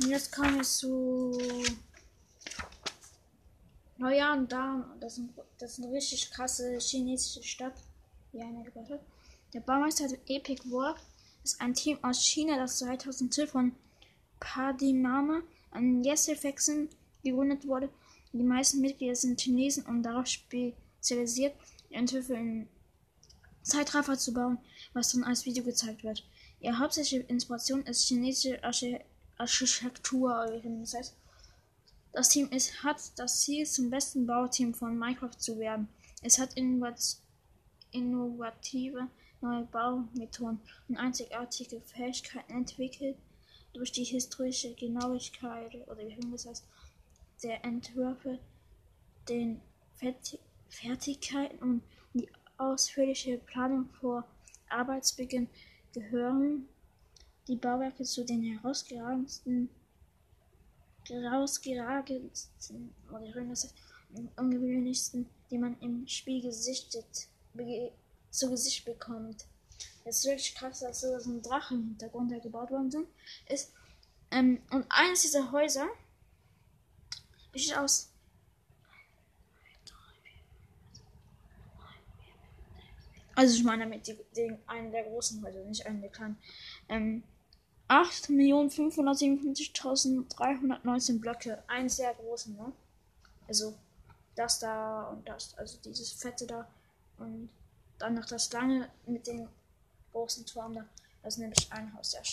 Und jetzt kommen wir zu Neujahr und da. Das ist, ein, das ist eine richtig krasse chinesische Stadt, wie einer gebaut hat. Der Baumeister Epic Work ist ein Team aus China, das 2012 von Padimama an Yesefexen gegründet wurde. Die meisten Mitglieder sind Chinesen und darauf spezialisiert, Entwürfe in Zeitraffer zu bauen, was dann als Video gezeigt wird. Ihre hauptsächliche Inspiration ist chinesische Architektur, das heißt, das Team ist, hat das Ziel, zum besten Bauteam von Minecraft zu werden. Es hat innovative neue Baumethoden und einzigartige Fähigkeiten entwickelt durch die historische Genauigkeit oder wie das heißt, der Entwürfe, den Fertigkeiten und die ausführliche Planung vor Arbeitsbeginn gehören die Bauwerke zu den herausragendsten, herausragendsten oder ungewöhnlichsten, die man im Spiel gesichtet, zu Gesicht bekommt. Es ist wirklich krass, dass so ein Drache im Hintergrund gebaut worden sind. Ist, ähm, und eines dieser Häuser besteht aus Also ich meine damit den, einen der großen Häuser, nicht einen der kleinen. Ähm, 8.557.319 Blöcke. Einen sehr großen, ne? Also das da und das, also dieses fette da. Und dann noch das lange mit den großen Turm da. Das ist nämlich ein Haus der Stadt.